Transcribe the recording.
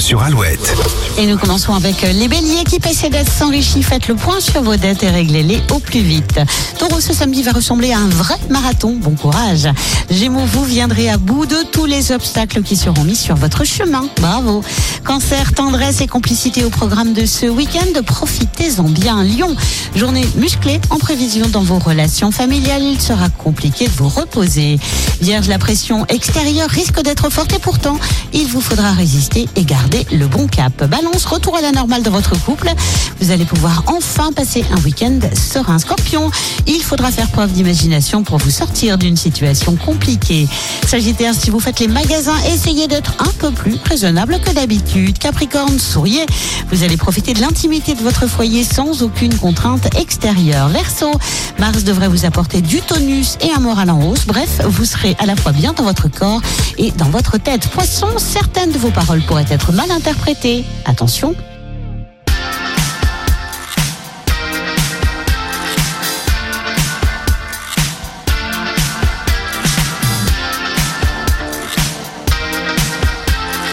Sur Alouette. Et nous commençons avec les béliers qui paient ses dettes s'enrichissent. Faites le point sur vos dettes et réglez-les au plus vite. Taureau, ce samedi va ressembler à un vrai marathon. Bon courage. Gémeaux, vous viendrez à bout de tous les obstacles qui seront mis sur votre chemin. Bravo. Cancer, tendresse et complicité au programme de ce week-end. Profitez-en bien. Lion, journée musclée en prévision dans vos relations familiales. Il sera compliqué de vous reposer. Vierge, la pression extérieure risque d'être forte et pourtant, il vous faudra résister et garder le bon cap. Balance, retour à la normale de votre couple. Vous allez pouvoir enfin passer un week-end serein. Scorpion, il faudra faire preuve d'imagination pour vous sortir d'une situation compliquée. Sagittaire, si vous faites les magasins, essayez d'être un peu plus raisonnable que d'habitude. Capricorne, souriez. Vous allez profiter de l'intimité de votre foyer sans aucune contrainte extérieure. Verseau, Mars devrait vous apporter du tonus et un moral en hausse. Bref, vous serez à la fois bien dans votre corps et dans votre tête. Poisson, certaines de vos paroles pourraient être mal interprétées. Attention,